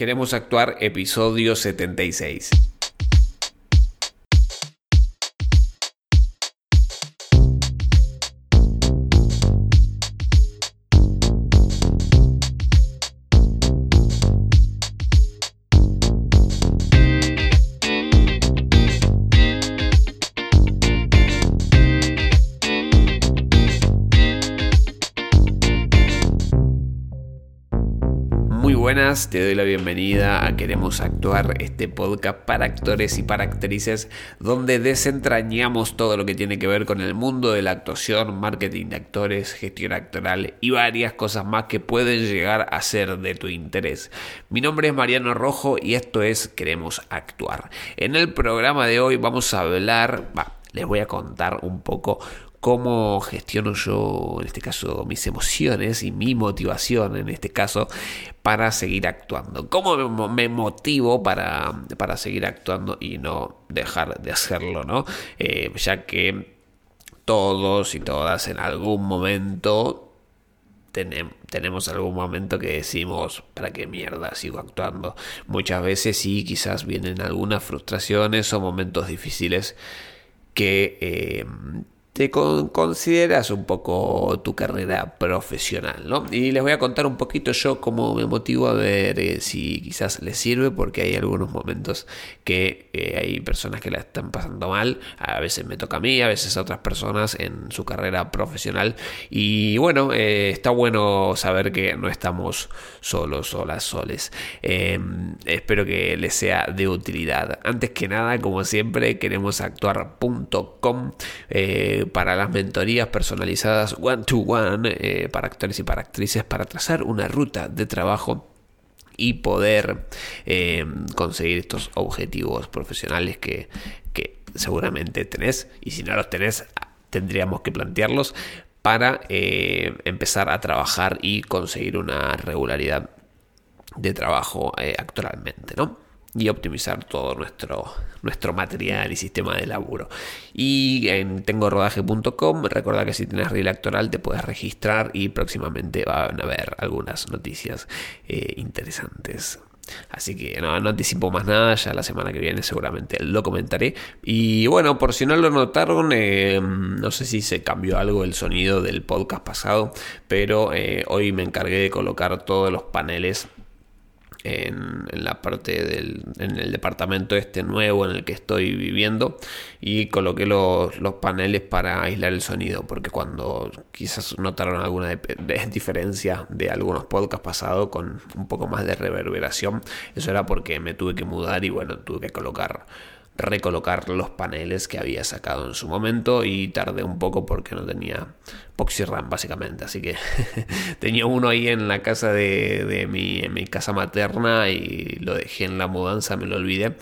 Queremos actuar episodio 76. Te doy la bienvenida a Queremos Actuar, este podcast para actores y para actrices, donde desentrañamos todo lo que tiene que ver con el mundo de la actuación, marketing de actores, gestión actoral y varias cosas más que pueden llegar a ser de tu interés. Mi nombre es Mariano Rojo y esto es Queremos Actuar. En el programa de hoy vamos a hablar, les voy a contar un poco cómo gestiono yo, en este caso, mis emociones y mi motivación, en este caso, para seguir actuando. ¿Cómo me motivo para, para seguir actuando y no dejar de hacerlo, ¿no? Eh, ya que todos y todas en algún momento tenemos algún momento que decimos, ¿para qué mierda sigo actuando? Muchas veces sí, quizás vienen algunas frustraciones o momentos difíciles que eh, te consideras un poco tu carrera profesional, ¿no? Y les voy a contar un poquito yo cómo me motivo a ver eh, si quizás les sirve, porque hay algunos momentos que eh, hay personas que la están pasando mal, a veces me toca a mí, a veces a otras personas en su carrera profesional, y bueno, eh, está bueno saber que no estamos solos, solas, soles. Em, espero que les sea de utilidad. Antes que nada, como siempre, queremos actuar.com para las mentorías personalizadas one to one eh, para actores y para actrices para trazar una ruta de trabajo y poder eh, conseguir estos objetivos profesionales que, seguramente tenés y si no los tenés tendríamos que plantearlos para eh, empezar a trabajar y conseguir una regularidad de trabajo actualmente, ¿no? Y optimizar todo nuestro, nuestro material y sistema de laburo. Y en tengorodaje.com, recuerda que si tienes reel actoral te puedes registrar y próximamente van a haber algunas noticias eh, interesantes. Así que no, no, anticipo más nada, ya la semana que viene seguramente lo comentaré. Y bueno, por si no lo notaron, eh, no sé si se cambió algo el sonido del podcast pasado, pero eh, hoy me encargué de colocar todos los paneles en, la parte del en el departamento este nuevo en el que estoy viviendo y coloqué los, los paneles para aislar el sonido porque cuando quizás notaron alguna diferencia de algunos podcasts pasados con un poco más de reverberación eso era porque me tuve que mudar y bueno tuve que colocar recolocar los paneles que había sacado en su momento y tardé un poco porque no tenía RAM básicamente. Así que tenía uno ahí en la casa de, mi, en mi casa materna y lo dejé en la mudanza me lo olvidé.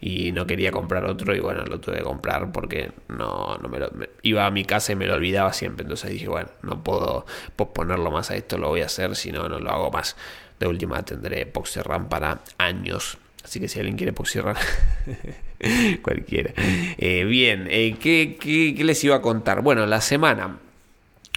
Y no quería comprar otro y bueno lo tuve que comprar porque no, no me lo iba a mi casa y me lo olvidaba siempre. Entonces dije bueno no puedo posponerlo más a esto lo voy a hacer si no no lo hago más. De última tendré RAM para años. Así que si alguien quiere cualquiera. Eh, bien, eh, ¿qué, qué, les iba a contar? Bueno, la semana.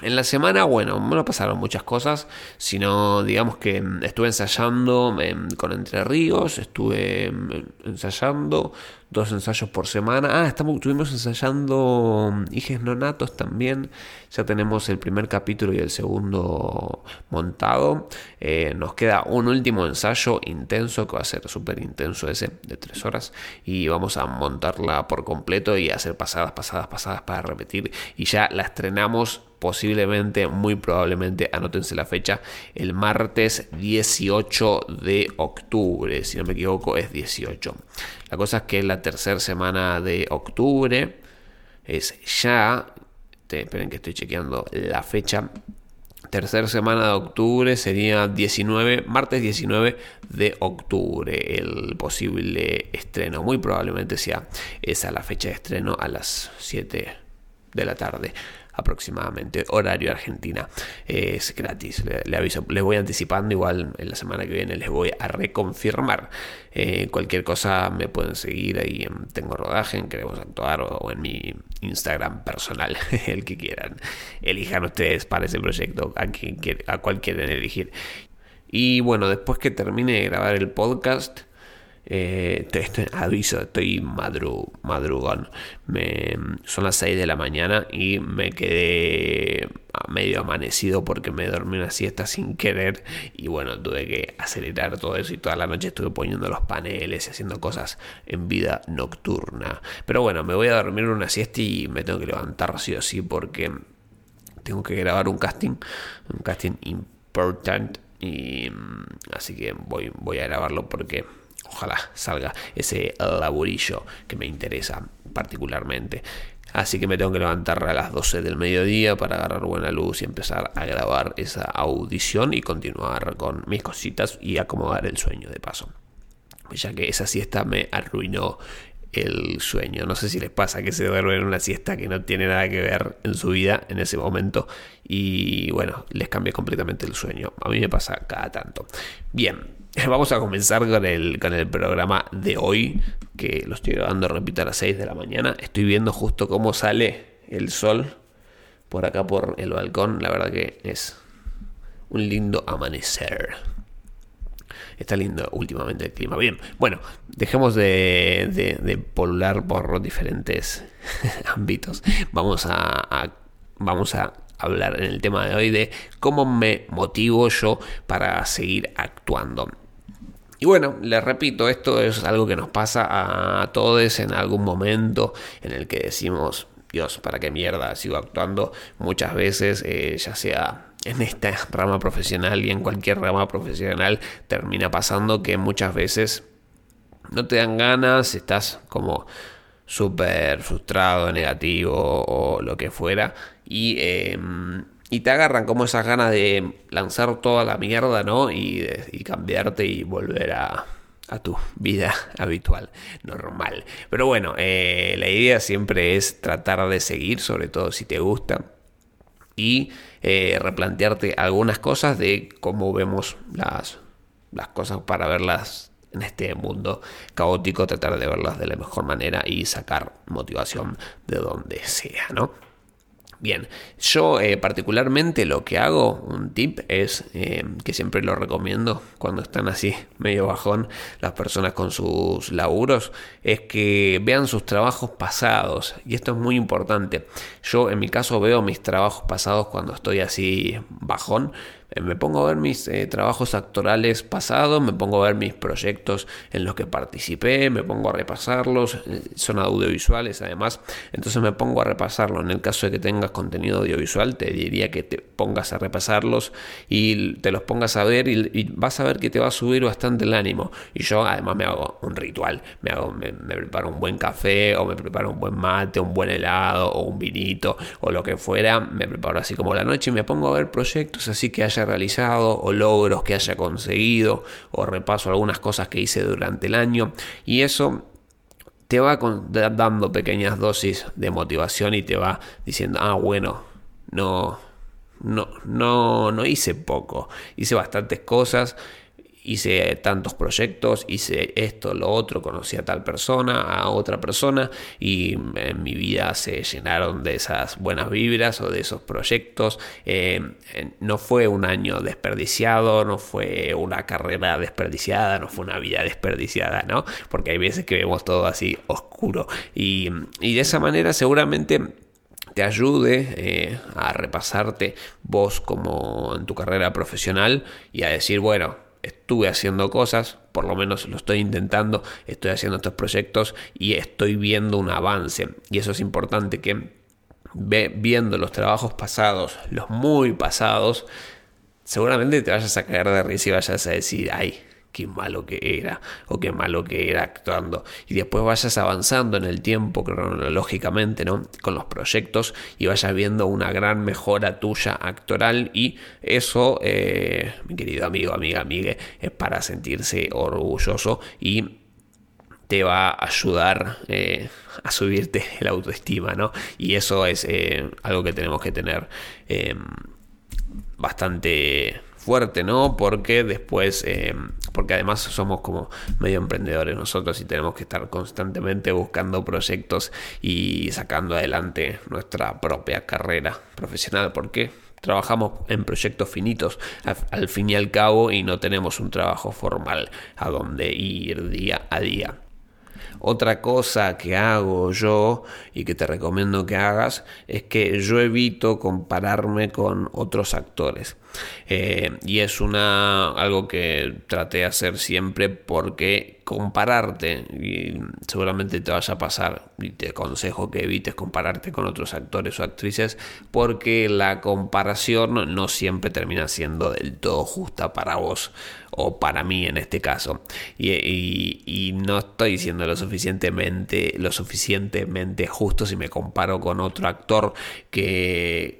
En la semana, bueno, no pasaron muchas cosas, sino digamos que mm, estuve ensayando em, con Entre Ríos, estuve em, ensayando dos ensayos por semana. Ah, estamos, estuvimos ensayando mm, Hijes Nonatos también. Ya tenemos el primer capítulo y el segundo montado. Eh, nos queda un último ensayo intenso, que va a ser súper intenso ese, de tres horas. Y vamos a montarla por completo y hacer pasadas, pasadas, pasadas para repetir. Y ya la estrenamos posiblemente, muy probablemente, anótense la fecha, el martes 18 de octubre, si no me equivoco es 18. La cosa es que la tercera semana de octubre es ya, esperen que estoy chequeando la fecha, tercera semana de octubre sería 19, martes 19 de octubre, el posible estreno. Muy probablemente sea esa la fecha de estreno a las 7 de la tarde aproximadamente, horario Argentina. Es gratis, le, aviso, les voy anticipando, igual en la semana que viene les voy a reconfirmar. Eh, cualquier cosa me pueden seguir ahí en Tengo Rodaje, en Queremos Actuar o, en mi Instagram personal, el que quieran. Elijan ustedes para ese proyecto a, quien, a quieren elegir. Y bueno, después que termine de grabar el podcast, eh, te, aviso, estoy madru, madrugón. Me, son las 6 de la mañana y me quedé medio amanecido porque me dormí una siesta sin querer. Y bueno, tuve que acelerar todo eso y toda la noche estuve poniendo los paneles y haciendo cosas en vida nocturna. Pero bueno, me voy a dormir una siesta y me tengo que levantar sí o sí porque tengo que grabar un casting, un casting important. Y mm, así que voy, voy a grabarlo porque ojalá salga ese laburillo que me interesa particularmente. Así que me tengo que levantar a las 12 del mediodía para agarrar buena luz y empezar a grabar esa audición y continuar con mis cositas y acomodar el sueño de paso. Ya que esa siesta me arruinó el sueño. No sé si les pasa que se duermen en una siesta que no tiene nada que ver en su vida en ese momento y bueno, les cambia completamente el sueño. A mí me pasa cada tanto. Bien, Vamos a comenzar con el, con el programa de hoy, que lo estoy grabando, repito, a las 6 de la mañana. Estoy viendo justo cómo sale el sol por acá por el balcón. La verdad que es un lindo amanecer. Está lindo últimamente el clima. Bien, bueno, dejemos de, de, polular por diferentes ámbitos. Vamos a, vamos a hablar en el tema de hoy de cómo me motivo yo para seguir actuando. Y bueno, les repito, esto es algo que nos pasa a todos en algún momento en el que decimos, Dios, ¿para qué mierda sigo actuando? Muchas veces, eh, ya sea en esta rama profesional y en cualquier rama profesional, termina pasando que muchas veces no te dan ganas, estás como súper frustrado, negativo o lo que fuera. Y, em, y te agarran como esas ganas de lanzar toda la mierda, ¿no? Y, cambiarte y volver a, tu vida habitual, normal. Pero bueno, eh, la idea siempre es tratar de seguir, sobre todo si te gusta, y eh, replantearte algunas cosas de cómo vemos las, las cosas para verlas en este mundo caótico, tratar de verlas de la mejor manera y sacar motivación de donde sea, ¿no? Bien, yo eh, particularmente lo que hago, un tip es eh, que siempre lo recomiendo cuando están así medio bajón las personas con sus laburos, es que vean sus trabajos pasados y esto es muy importante. Yo en mi caso veo mis trabajos pasados cuando estoy así bajón me pongo a ver mis eh, trabajos actorales pasados, me pongo a ver mis proyectos en los que participé, me pongo a repasarlos, eh, son audiovisuales además, entonces me pongo a repasarlo. En el caso de que tengas contenido audiovisual, te diría que te pongas a repasarlos y te los pongas a ver y, vas a ver que te va a subir bastante el ánimo. Y yo además me hago un ritual, me, hago, me, me preparo un buen café o me preparo un buen mate, un buen helado o un vinito o lo que fuera, me preparo así como la noche y me pongo a ver proyectos así que haya realizado o logros que haya conseguido o repaso algunas cosas que hice durante el año. Y eso te va dando pequeñas dosis de motivación y te va diciendo, ah, bueno, no, no, no, no hice poco, hice bastantes cosas hice tantos proyectos, hice esto, lo otro, conocí a tal persona, a otra persona y en mi vida se llenaron de esas buenas vibras o de esos proyectos. Eh, no fue un año desperdiciado, no fue una carrera desperdiciada, no fue una vida desperdiciada, ¿no? Porque hay veces que vemos todo así oscuro y, de esa manera seguramente te ayude eh, a repasarte vos como en tu carrera profesional y a decir, bueno, estuve haciendo cosas, por lo menos lo estoy intentando, estoy haciendo estos proyectos y estoy viendo un avance. Y eso es importante que viendo los trabajos pasados, los muy pasados, seguramente te vayas a caer de risa y vayas a decir, ay, qué malo que era o qué malo que era actuando y después vayas avanzando en el tiempo cronológicamente ¿no? con los proyectos y vayas viendo una gran mejora tuya actoral y eso eh, mi querido amigo amiga amigue es para sentirse orgulloso y te va a ayudar eh, a subirte la autoestima, ¿no? Y eso es eh, algo que tenemos que tener bastante fuerte, ¿no? Porque después, eh, porque además somos como medio emprendedores nosotros y tenemos que estar constantemente buscando proyectos y sacando adelante nuestra propia carrera profesional. ¿Por qué? trabajamos en proyectos finitos al fin y al cabo y no tenemos un trabajo formal a donde ir día a día. Otra cosa que hago yo y que te recomiendo que hagas es que yo evito compararme con otros actores. Eh, y es una algo que traté de hacer siempre porque compararte y seguramente te vaya a pasar y te aconsejo que evites compararte con otros actores o actrices porque la comparación no siempre termina siendo del todo justa para vos o para mí en este caso. Y, no estoy diciendo lo suficientemente lo suficientemente justo si me comparo con otro actor que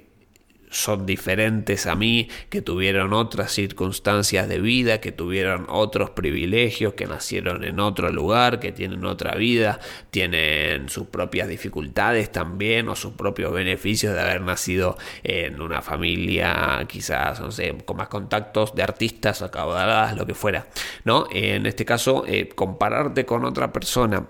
son diferentes a mí, que tuvieron otras circunstancias de vida, que tuvieron otros privilegios, que nacieron en otro lugar, que tienen otra vida, tienen sus propias dificultades también o sus propios beneficios de haber nacido en una familia quizás, no sé, con más contactos de artistas, acabadas, lo que fuera, ¿no? En este caso, eh, compararte con otra persona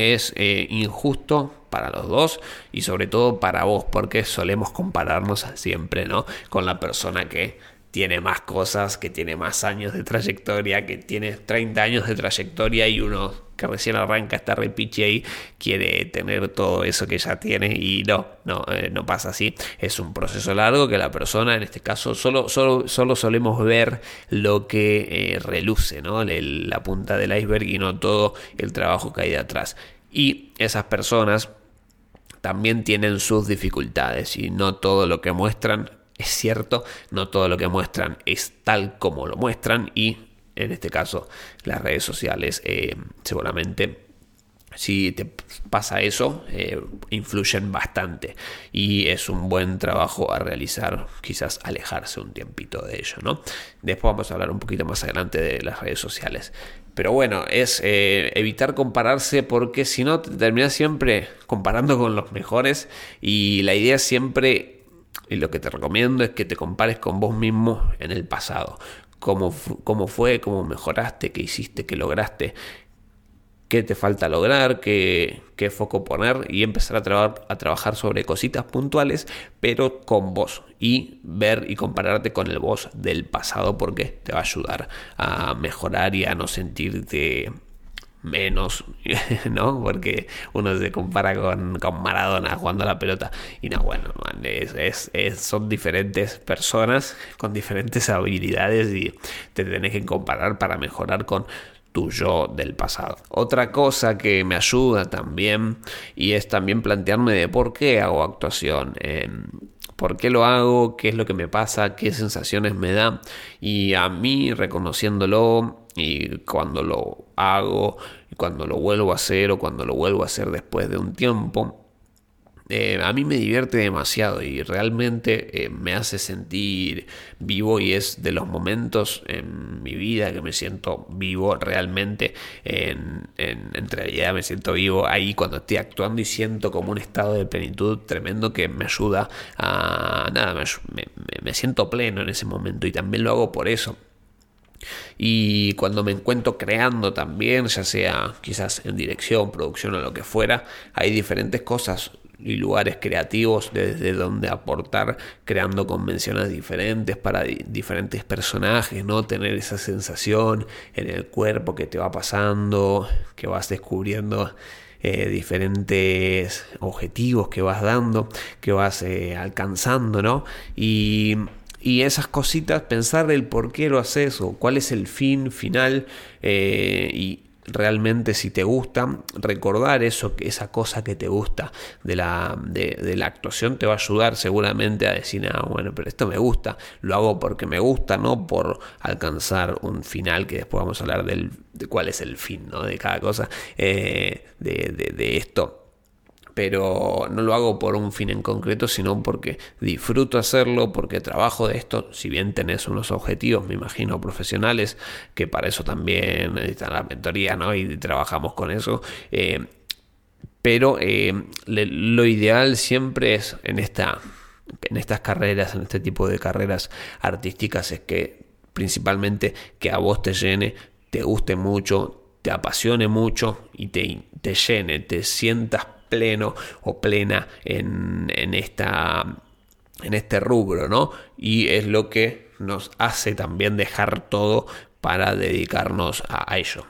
es eh, injusto para los dos y sobre todo para vos porque solemos compararnos siempre no con la persona que tiene más cosas, que tiene más años de trayectoria, que tiene 30 años de trayectoria y uno que recién arranca está repiche ahí quiere tener todo eso que ya tiene y no, no, eh, no pasa así. Es un proceso largo que la persona, en este caso, solo, solo, solo solemos ver lo que eh, reluce, ¿no? la punta del iceberg y no todo el trabajo que hay detrás. Y esas personas también tienen sus dificultades y no todo lo que muestran es cierto, no todo lo que muestran es tal como lo muestran y en este caso las redes sociales eh, seguramente si te pasa eso, eh, influyen bastante y es un buen trabajo a realizar, quizás alejarse un tiempito de ello, ¿no? Después vamos a hablar un poquito más adelante de las redes sociales. Pero bueno, es eh, evitar compararse porque si no te terminas siempre comparando con los mejores y la idea siempre, y lo que te recomiendo es que te compares con vos mismo en el pasado. Cómo, cómo fue, cómo mejoraste, qué hiciste, qué lograste qué te falta lograr, qué, qué foco poner y empezar a, a, trabajar sobre cositas puntuales, pero con vos y ver y compararte con el vos del pasado porque te va a ayudar a mejorar y a no sentirte menos, ¿no? Porque uno se compara con, con Maradona jugando a la pelota y no, bueno, es, es, son diferentes personas con diferentes habilidades y te tenés que comparar para mejorar con tu yo del pasado. Otra cosa que me ayuda también y es también plantearme de por qué hago actuación. ¿Por qué lo hago? ¿Qué es lo que me pasa? ¿Qué sensaciones me da? Y a mí reconociéndolo y cuando lo hago, y cuando lo vuelvo a hacer o cuando lo vuelvo a hacer después de un tiempo, eh, a mí me divierte demasiado y realmente eh, me hace sentir vivo y es de los momentos en mi vida que me siento vivo realmente en, realidad me siento vivo ahí cuando estoy actuando y siento como un estado de plenitud tremendo que me ayuda a nada me siento pleno en ese momento y también lo hago por eso y cuando me encuentro creando también, ya sea quizás en dirección, producción o lo que fuera, hay diferentes cosas y lugares creativos desde donde aportar creando convenciones diferentes para diferentes personajes, ¿no? Tener esa sensación en el cuerpo que te va pasando, que vas descubriendo eh, diferentes objetivos que vas dando, que vas eh, alcanzando, ¿no? Y, y, esas cositas, pensar el por qué lo haces o cuál es el fin final eh, y realmente si te gusta, recordar eso, esa cosa que te gusta de la, de, la actuación te va a ayudar seguramente a decir, ah, bueno, pero esto me gusta, lo hago porque me gusta, no por alcanzar un final, que después vamos a hablar del, de cuál es el fin ¿no? de cada cosa, eh, de, de esto pero no lo hago por un fin en concreto, sino porque disfruto hacerlo, porque trabajo de esto, si bien tenés unos objetivos, me imagino, profesionales, que para eso también necesitan la mentoría, ¿no? Y trabajamos con eso. Eh, pero eh, lo ideal siempre es en, esta, en estas carreras, en este tipo de carreras artísticas, es que principalmente que a vos te llene, te guste mucho, te apasione mucho y te, te llene, te sientas pleno o plena en, esta en este rubro, ¿no? Y es lo que nos hace también dejar todo para dedicarnos a, ello.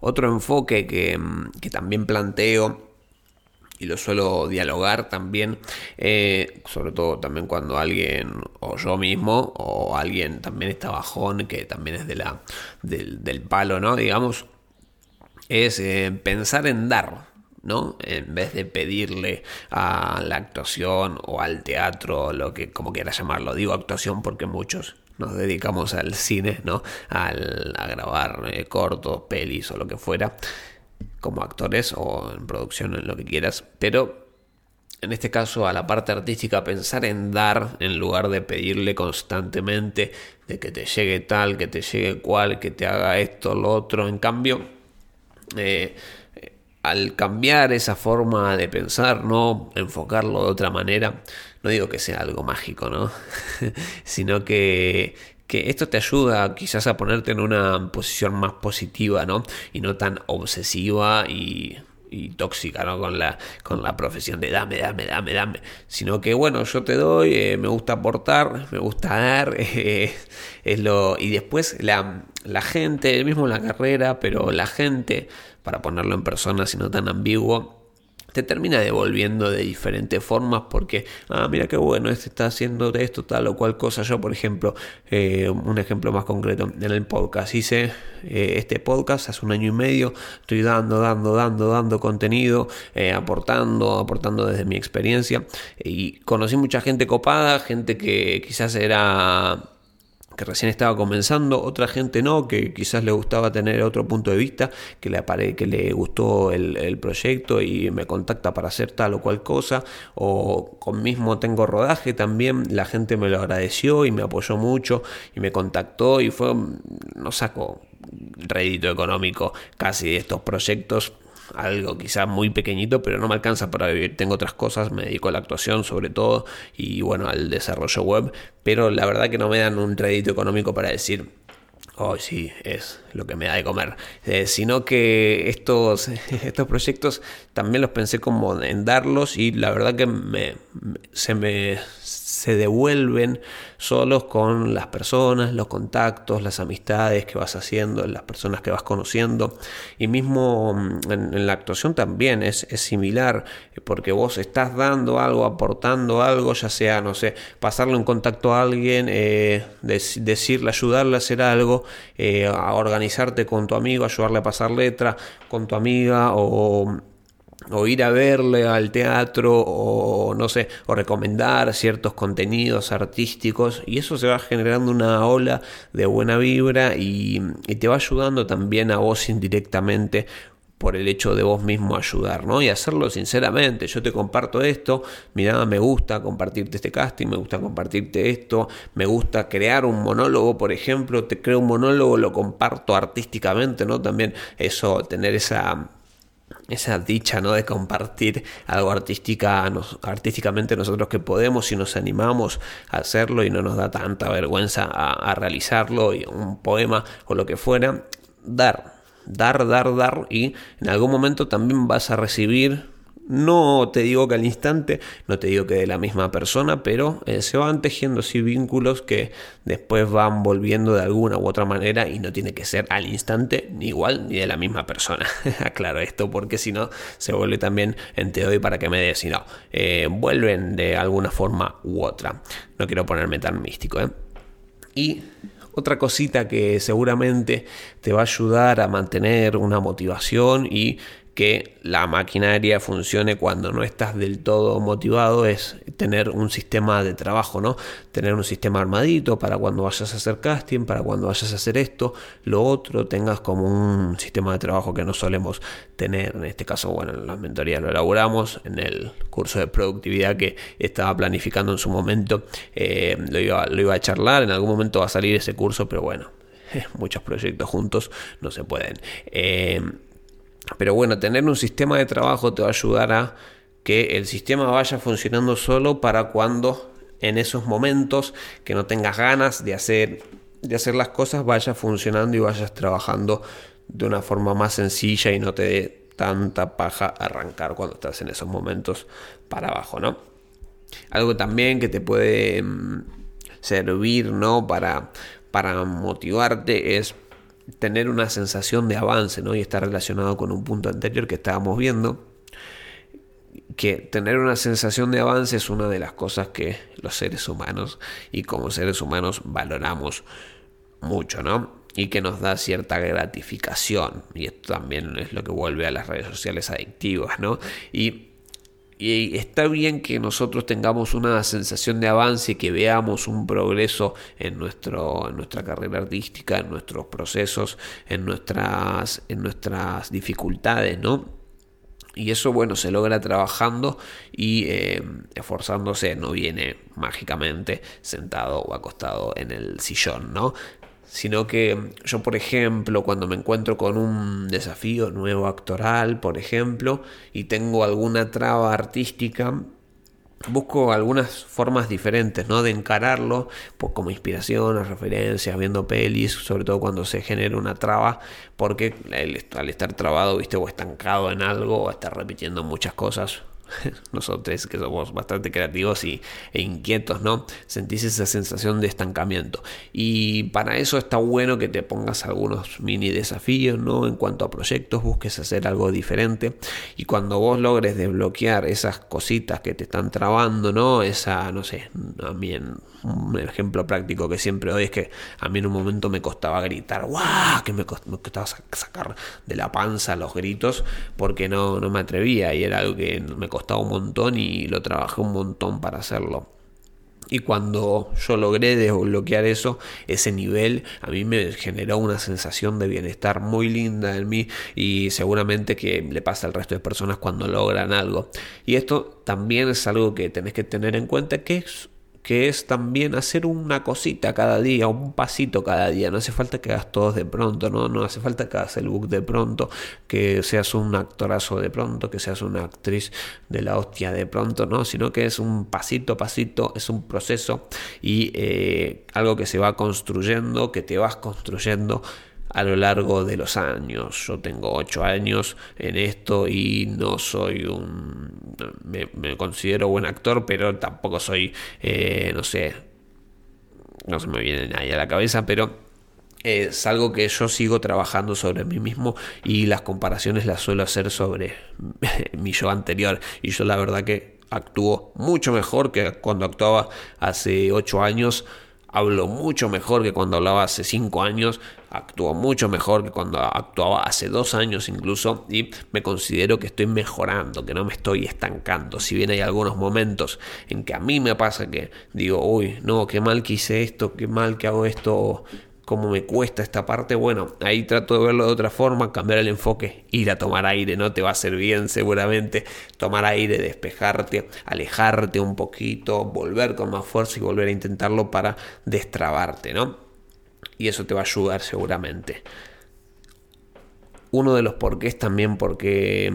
Otro enfoque que, que también planteo y lo suelo dialogar también, eh, sobre todo también cuando alguien, o yo mismo, o alguien también está bajón, que también es de la, del, palo, ¿no? Digamos, es eh, pensar en dar, ¿no? En vez de pedirle a la actuación o al teatro, lo que como quieras llamarlo, digo actuación porque muchos nos dedicamos al cine, ¿no? Al, a grabar eh, cortos, pelis o lo que fuera como actores o en producción, en lo que quieras, pero en este caso a la parte artística pensar en dar en lugar de pedirle constantemente de que te llegue tal, que te llegue cual, que te haga esto, lo otro. En cambio, eh, al cambiar esa forma de pensar, no enfocarlo de otra manera, no digo que sea algo mágico, ¿no? sino que que esto te ayuda quizás a ponerte en una posición más positiva, ¿no? Y no tan obsesiva y, tóxica, ¿no? Con la, con la profesión de dame, dame, dame, dame. Sino que, bueno, yo te doy, eh, me gusta aportar, me gusta dar, es lo... Y después la, la gente, mismo la carrera, pero la gente, para ponerlo en persona, si no tan ambiguo, te termina devolviendo de diferentes formas porque, ah, mira qué bueno, este está haciendo esto tal o cual cosa. Yo, por ejemplo, eh, un ejemplo más concreto, en el podcast, hice eh, este podcast hace un año y medio, estoy dando, dando, dando, dando contenido, eh, aportando, aportando desde mi experiencia y conocí mucha gente copada, gente que quizás era que recién estaba comenzando, otra gente no, que quizás le gustaba tener otro punto de vista, que le, que le gustó el, proyecto y me contacta para hacer tal o cual cosa, o con mismo tengo rodaje también, la gente me lo agradeció y me apoyó mucho y me contactó y fue, no saco rédito económico casi de estos proyectos algo quizás muy pequeñito, pero no me alcanza para vivir. Tengo otras cosas, me dedico a la actuación sobre todo y bueno, al desarrollo web, pero la verdad que no me dan un crédito económico para decir, oh sí, es lo que me da de comer, eh, sino que estos, estos proyectos también los pensé como en darlos y la verdad que me, se me se devuelven solos con las personas, los contactos, las amistades que vas haciendo, las personas que vas conociendo. Y mismo mm, en, la actuación también es, similar, porque vos estás dando algo, aportando algo, ya sea, no sé, pasarle un contacto a alguien, eh, decirle, ayudarle a hacer algo, eh, a organizarte con tu amigo, ayudarle a pasar letra con tu amiga o o ir a verle al teatro o no sé, o recomendar ciertos contenidos artísticos y eso se va generando una ola de buena vibra y, te va ayudando también a vos indirectamente por el hecho de vos mismo ayudar, ¿no? Y hacerlo sinceramente. Yo te comparto esto, mira, me gusta compartirte este casting, me gusta compartirte esto, me gusta crear un monólogo, por ejemplo, te creo un monólogo, lo comparto artísticamente, ¿no? También eso, tener esa esa dicha ¿no? de compartir algo artística, artísticamente nosotros que podemos y nos animamos a hacerlo y no nos da tanta vergüenza a, a realizarlo, y un poema o lo que fuera, dar, dar, dar, dar y en algún momento también vas a recibir no te digo que al instante, no te digo que de la misma persona, pero eh, se van tejiendo así vínculos que después van volviendo de alguna u otra manera y no tiene que ser al instante ni igual ni de la misma persona. Aclaro esto porque si no se vuelve también en te doy para que me des, si no, eh, vuelven de alguna forma u otra. No quiero ponerme tan místico. ¿eh? Y otra cosita que seguramente te va a ayudar a mantener una motivación y que la maquinaria funcione cuando no estás del todo motivado es tener un sistema de trabajo, ¿no? Tener un sistema armadito para cuando vayas a hacer casting, para cuando vayas a hacer esto, lo otro, tengas como un sistema de trabajo que no solemos tener. En este caso, bueno, en la mentoría lo elaboramos, en el curso de productividad que estaba planificando en su momento, eh, lo, iba, lo iba a charlar, en algún momento va a salir ese curso, pero bueno, muchos proyectos juntos no se pueden. Eh, pero bueno, tener un sistema de trabajo te va a ayudar a que el sistema vaya funcionando solo para cuando en esos momentos que no tengas ganas de hacer, de hacer las cosas vaya funcionando y vayas trabajando de una forma más sencilla y no te dé tanta paja arrancar cuando estás en esos momentos para abajo, ¿no? Algo también que te puede mm, servir, ¿no? Para, para motivarte es tener una sensación de avance, ¿no? Y está relacionado con un punto anterior que estábamos viendo, que tener una sensación de avance es una de las cosas que los seres humanos y como seres humanos valoramos mucho, ¿no? Y que nos da cierta gratificación. Y esto también es lo que vuelve a las redes sociales adictivas, ¿no? Y y está bien que nosotros tengamos una sensación de avance, que veamos un progreso en, nuestro, nuestra carrera artística, en nuestros procesos, en nuestras, en nuestras dificultades, ¿no? Y eso, bueno, se logra trabajando y eh, esforzándose, no viene mágicamente sentado o acostado en el sillón, ¿no? Sino que yo, por ejemplo, cuando me encuentro con un desafío nuevo actoral, por ejemplo, y tengo alguna traba artística, busco algunas formas diferentes, ¿no? De encararlo, pues como inspiración, referencias, viendo pelis, sobre todo cuando se genera una traba, porque al estar trabado, viste, o estancado en algo, o estar repitiendo muchas cosas, nosotros que somos bastante creativos y, e inquietos, ¿no? Sentís esa sensación de estancamiento. Y para eso está bueno que te pongas algunos mini desafíos, ¿no? En cuanto a proyectos, busques hacer algo diferente. Y cuando vos logres desbloquear esas cositas que te están trabando, ¿no? Esa, no sé, también un ejemplo práctico que siempre doy es que a mí en un momento me costaba gritar, ¡guau! Que me costaba sacar de la panza los gritos porque no, no me atrevía y era algo que me costaba un montón y lo trabajé un montón para hacerlo. Y cuando yo logré desbloquear eso, ese nivel, a mí me generó una sensación de bienestar muy linda en mí y seguramente que le pasa al resto de personas cuando logran algo. Y esto también es algo que tenés que tener en cuenta que es que es también hacer una cosita cada día, un pasito cada día. No hace falta que hagas todos de pronto, ¿no? No hace falta que hagas el book de pronto, que seas un actorazo de pronto, que seas una actriz de la hostia de pronto, ¿no? Sino que es un pasito a pasito, es un proceso y eh, algo que se va construyendo, que te vas construyendo a lo largo de los años. Yo tengo ocho años en esto y no soy un... Me, considero buen actor, pero tampoco soy, eh, no sé, no se me viene nadie a la cabeza, pero es algo que yo sigo trabajando sobre mí mismo y las comparaciones las suelo hacer sobre mi yo anterior. Y yo la verdad que actúo mucho mejor que cuando actuaba hace ocho años hablo mucho mejor que cuando hablaba hace 5 años, actúo mucho mejor que cuando actuaba hace 2 años incluso y me considero que estoy mejorando, que no me estoy estancando. Si bien hay algunos momentos en que a mí me pasa que digo, uy, no, qué mal que hice esto, qué mal que hago esto, cómo me cuesta esta parte, bueno, ahí trato de verlo de otra forma, cambiar el enfoque, ir a tomar aire, no te va a hacer bien seguramente, tomar aire, despejarte, alejarte un poquito, volver con más fuerza y volver a intentarlo para destrabarte, ¿no? Y eso te va a ayudar seguramente. Uno de los porqués también porque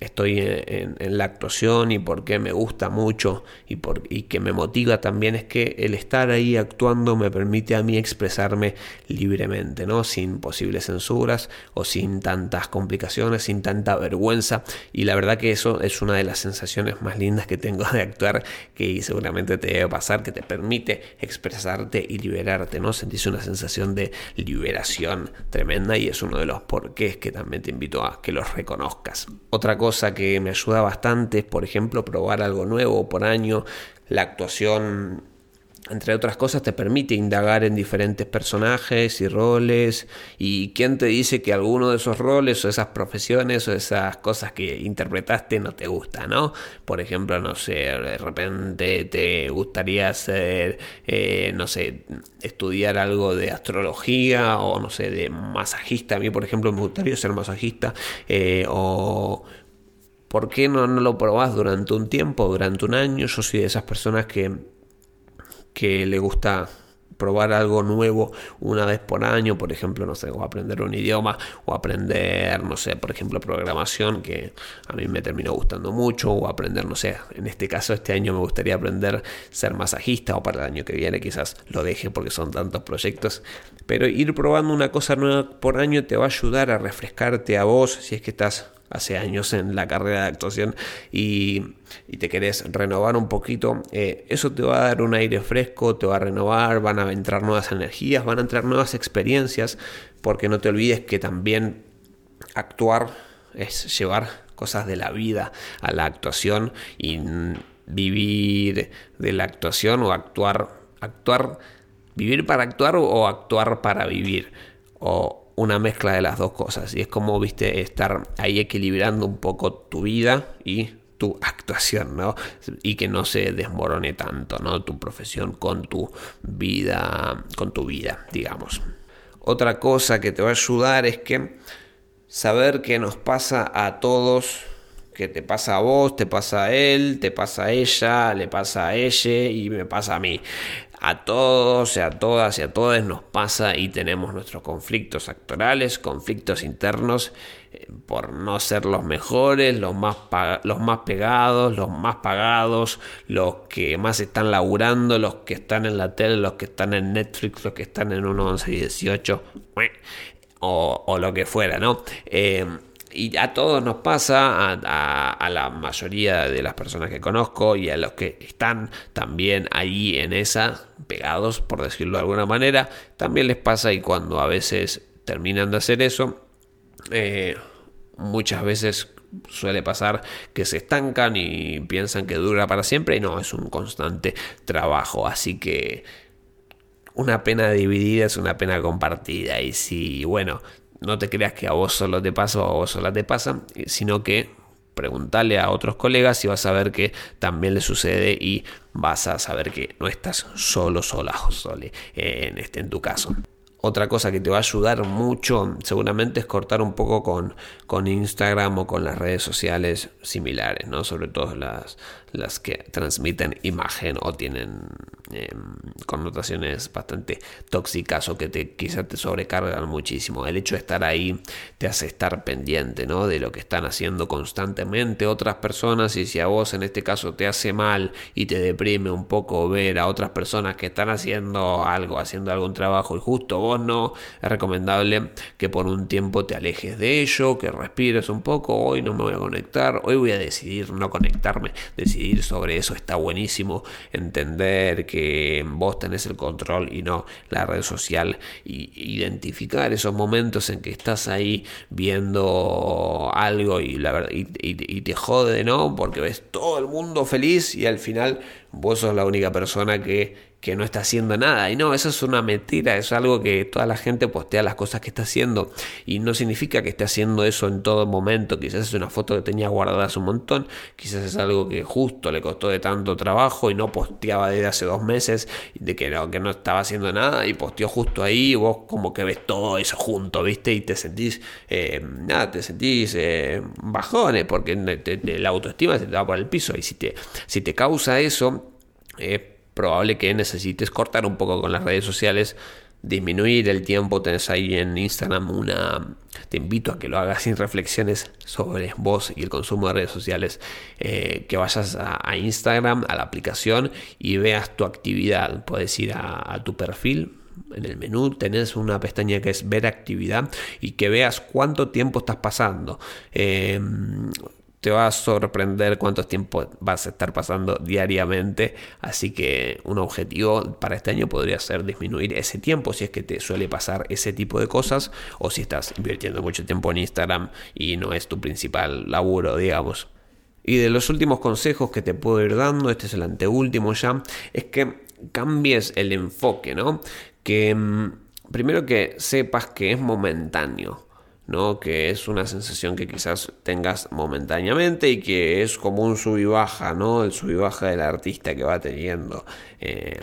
estoy en, la actuación y por qué me gusta mucho y, por, y que me motiva también es que el estar ahí actuando me permite a mí expresarme libremente, ¿no? Sin posibles censuras o sin tantas complicaciones, sin tanta vergüenza y la verdad que eso es una de las sensaciones más lindas que tengo de actuar que seguramente te debe pasar, que te permite expresarte y liberarte, ¿no? Sentís una sensación de liberación tremenda y es uno de los porqués que también te invito a que los reconozcas. Otra cosa que me ayuda bastante es, por ejemplo, probar algo nuevo por año. La actuación entre otras cosas, te permite indagar en diferentes personajes y roles. ¿Y quién te dice que alguno de esos roles o esas profesiones o esas cosas que interpretaste no te gusta, no? Por ejemplo, no sé, de repente te gustaría hacer, eh, no sé, estudiar algo de astrología o no sé, de masajista. A mí, por ejemplo, me gustaría ser masajista eh, o ¿Por qué no, no lo probás durante un tiempo, durante un año? Yo soy de esas personas que, que le gusta probar algo nuevo una vez por año, por ejemplo, no sé, o aprender un idioma, o aprender, no sé, por ejemplo, programación, que a mí me terminó gustando mucho, o aprender, no sé, en este caso este año me gustaría aprender ser masajista, o para el año que viene quizás lo deje porque son tantos proyectos, pero ir probando una cosa nueva por año te va a ayudar a refrescarte a vos si es que estás hace años en la carrera de actuación y, te querés renovar un poquito, eh, eso te va a dar un aire fresco, te va a renovar, van a entrar nuevas energías, van a entrar nuevas experiencias, porque no te olvides que también actuar es llevar cosas de la vida a la actuación y vivir de la actuación o actuar, actuar, vivir para actuar o actuar para vivir o una mezcla de las dos cosas y es como viste estar ahí equilibrando un poco tu vida y tu actuación, ¿no? Y que no se desmorone tanto, ¿no? Tu profesión con tu vida, con tu vida, digamos. Otra cosa que te va a ayudar es que saber que nos pasa a todos, que te pasa a vos, te pasa a él, te pasa a ella, le pasa a ella y me pasa a mí. A todos, a todas y a todos nos pasa y tenemos nuestros conflictos actorales, conflictos internos eh, por no ser los mejores, los más, los más pegados, los más pagados, los que más están laburando, los que están en la tele, los que están en Netflix, los que están en 1, 11 y 18 o, o lo que fuera, ¿no? Eh, y a todos nos pasa, a, la mayoría de las personas que conozco y a los que están también ahí en esa, pegados por decirlo de alguna manera, también les pasa y cuando a veces terminan de hacer eso, eh, muchas veces suele pasar que se estancan y piensan que dura para siempre y no, es un constante trabajo, así que una pena dividida es una pena compartida y si, bueno, no te creas que a vos solo te pasa o a vos sola te pasa, eh, sino que preguntarle a otros colegas y vas a ver que también le sucede y vas a saber que no estás solo, sola o sole en, este, en tu caso. Otra cosa que te va a ayudar mucho seguramente es cortar un poco con, con Instagram o con las redes sociales similares, ¿no? sobre todo las, las que transmiten imagen o tienen em, connotaciones bastante tóxicas o que te, quizás te sobrecargan muchísimo. El hecho de estar ahí te hace estar pendiente ¿no? de lo que están haciendo constantemente otras personas y si a vos en este caso te hace mal y te deprime un poco ver a otras personas que están haciendo algo, haciendo algún trabajo y justo vos no, es recomendable que por un tiempo te alejes de ello, que respires un poco, hoy no me voy a conectar, hoy voy a decidir no conectarme, sobre eso está buenísimo. Entender que vos tenés el control y no la red social. Y identificar esos momentos en que estás ahí viendo algo y, la verdad, y, y te jode, ¿no? Porque ves todo el mundo feliz y al final vos sos la única persona que que no está haciendo nada. Y no, eso es una mentira, es algo que toda la gente postea las cosas que está haciendo. Y no significa que esté haciendo eso en todo momento. Quizás es una foto que tenía guardada hace un montón. Quizás es algo que justo le costó de tanto trabajo y no posteaba desde hace dos meses. De que no, que no estaba haciendo nada y posteó justo ahí. Vos como que ves todo eso junto, ¿viste? Y te sentís, eh, nada, te sentís eh, bajones porque la autoestima se te va por el piso. Y si te, si te causa eso... Eh, probable que necesites cortar un poco con las redes sociales, disminuir el tiempo. Tenés ahí en Instagram una. Te invito a que lo hagas sin reflexiones sobre vos y el consumo de redes sociales. Eh, que vayas a, Instagram, a la aplicación y veas tu actividad. Puedes ir a, tu perfil, en el menú tenés una pestaña que es ver actividad y que veas cuánto tiempo estás pasando. Eh, te va a sorprender cuánto tiempo vas a estar pasando diariamente. Así que un objetivo para este año podría ser disminuir ese tiempo si es que te suele pasar ese tipo de cosas o si estás invirtiendo mucho tiempo en Instagram y no es tu principal laburo, digamos. Y de los últimos consejos que te puedo ir dando, este es el anteúltimo ya, es que cambies el enfoque, ¿no? Que mm, primero que sepas que es momentáneo ¿no? que es una sensación que quizás tengas momentáneamente y que es como un sub y baja, ¿no? el sub y baja del artista que va teniendo. Eh,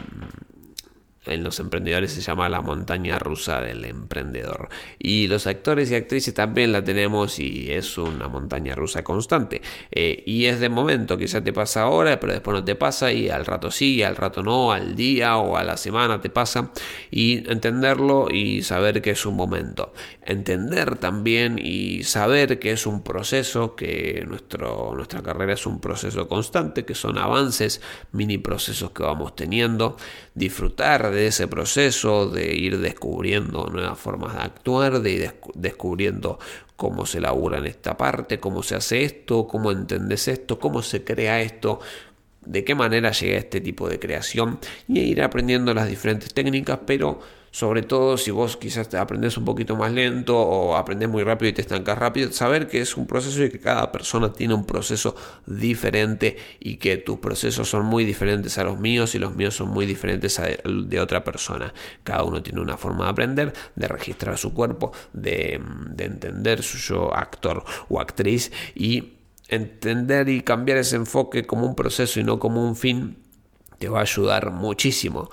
en los emprendedores se llama la montaña rusa del emprendedor. Y los actores y actrices también la tenemos y es una montaña rusa constante. Eh, y es de momento, quizás te pasa ahora, pero después no te pasa y al rato sí, al rato no, al día o a la semana te pasa. Y entenderlo y saber que es un momento. Entender también y saber que es un proceso, que nuestro, nuestra carrera es un proceso constante, que son avances, mini procesos que vamos teniendo. Disfrutar de ese proceso, de ir descubriendo nuevas formas de actuar, de ir descubriendo cómo se labura en esta parte, cómo se hace esto, cómo entendés esto, cómo se crea esto, de qué manera llega a este tipo de creación y ir aprendiendo las diferentes técnicas, pero sobre todo si vos quizás te aprendes un poquito más lento o aprendes muy rápido y te estancas rápido, saber que es un proceso y que cada persona tiene un proceso diferente y que tus procesos son muy diferentes a los míos y los míos son muy diferentes a de otra persona. Cada uno tiene una forma de aprender, de registrar su cuerpo, de, de entender su yo actor o actriz y entender y cambiar ese enfoque como un proceso y no como un fin te va a ayudar muchísimo.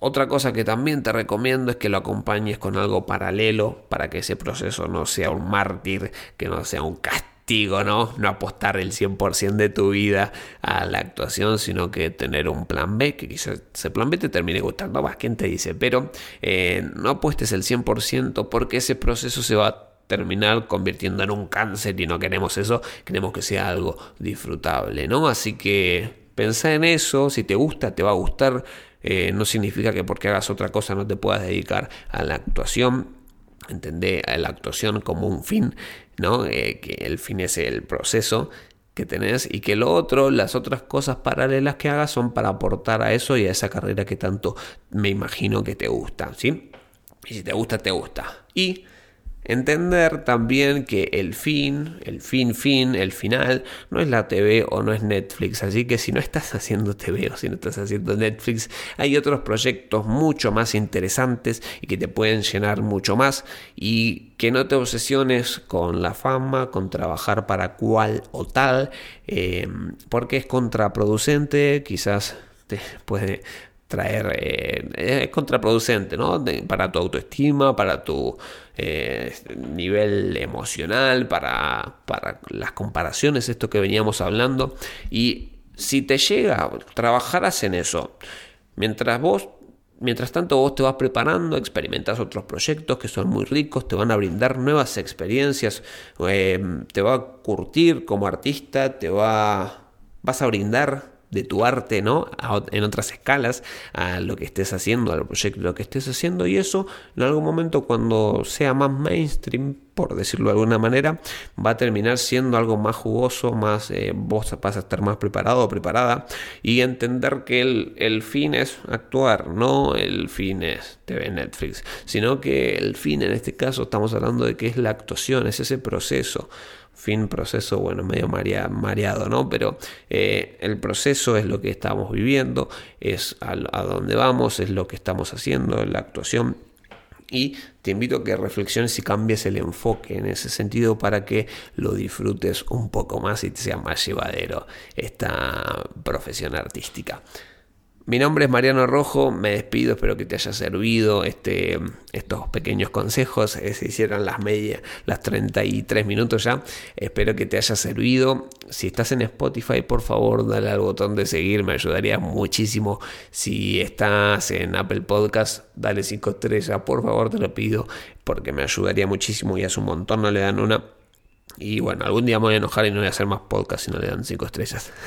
Otra cosa que también te recomiendo es que lo acompañes con algo paralelo para que ese proceso no sea un mártir, que no sea un castigo, ¿no? No apostar el 100% de tu vida a la actuación, sino que tener un plan B, que quizás ese plan B te termine gustando más, ¿quién te dice? Pero eh, no apuestes el 100% porque ese proceso se va a terminar convirtiendo en un cáncer y no queremos eso, queremos que sea algo disfrutable, ¿no? Así que pensá en eso, si te gusta, te va a gustar eh, no significa que porque hagas otra cosa no te puedas dedicar a la actuación. Entender a la actuación como un fin, ¿no? Eh, que el fin es el proceso que tenés y que lo otro, las otras cosas paralelas que hagas son para aportar a eso y a esa carrera que tanto me imagino que te gusta, ¿sí? Y si te gusta, te gusta. Y Entender también que el fin, el fin, fin, el final, no es la TV o no es Netflix. Así que si no estás haciendo TV o si no estás haciendo Netflix, hay otros proyectos mucho más interesantes y que te pueden llenar mucho más. Y que no te obsesiones con la fama, con trabajar para cual o tal, eh, porque es contraproducente, quizás te puede traer, eh, es contraproducente, ¿no? para tu autoestima, para tu eh, nivel emocional, para, para las comparaciones, esto que veníamos hablando. Y si te llega, trabajarás en eso. Mientras vos Mientras tanto vos te vas preparando, experimentas otros proyectos que son muy ricos, te van a brindar nuevas experiencias, eh, te va a curtir como artista, te va, vas a brindar de tu arte, ¿no? en otras escalas, a lo que estés haciendo, al proyecto lo que estés haciendo, y eso en algún momento cuando sea más mainstream, por decirlo de alguna manera, va a terminar siendo algo más jugoso, más eh, vos vas a estar más preparado o preparada, y entender que el, el fin es actuar, no el fin es TV Netflix, sino que el fin en este caso estamos hablando de que es la actuación, es ese proceso fin, proceso, bueno, medio mareado, ¿no? Pero eh, el proceso es lo que estamos viviendo, es a, a dónde vamos, es lo que estamos haciendo, la actuación y te invito a que reflexiones y cambies el enfoque en ese sentido para que lo disfrutes un poco más y te sea más llevadero esta profesión artística. Mi nombre es Mariano Rojo, me despido, espero que te haya servido este, estos pequeños consejos, eh, se hicieron las medias, las 33 minutos ya, espero que te haya servido. Si estás en Spotify, por favor, dale al botón de seguir, me ayudaría muchísimo. Si estás en Apple Podcast, dale 5 estrellas, por favor, te lo pido, porque me ayudaría muchísimo y hace un montón no le dan una. Y bueno, algún día me voy a enojar y no voy a hacer más podcast si no le dan 5 estrellas.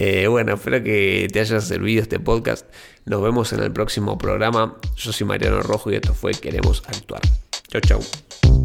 Eh, bueno, espero que te haya servido este podcast. Nos vemos en el próximo programa. Yo soy Mariano Rojo y esto fue Queremos Actuar. Chau, chau.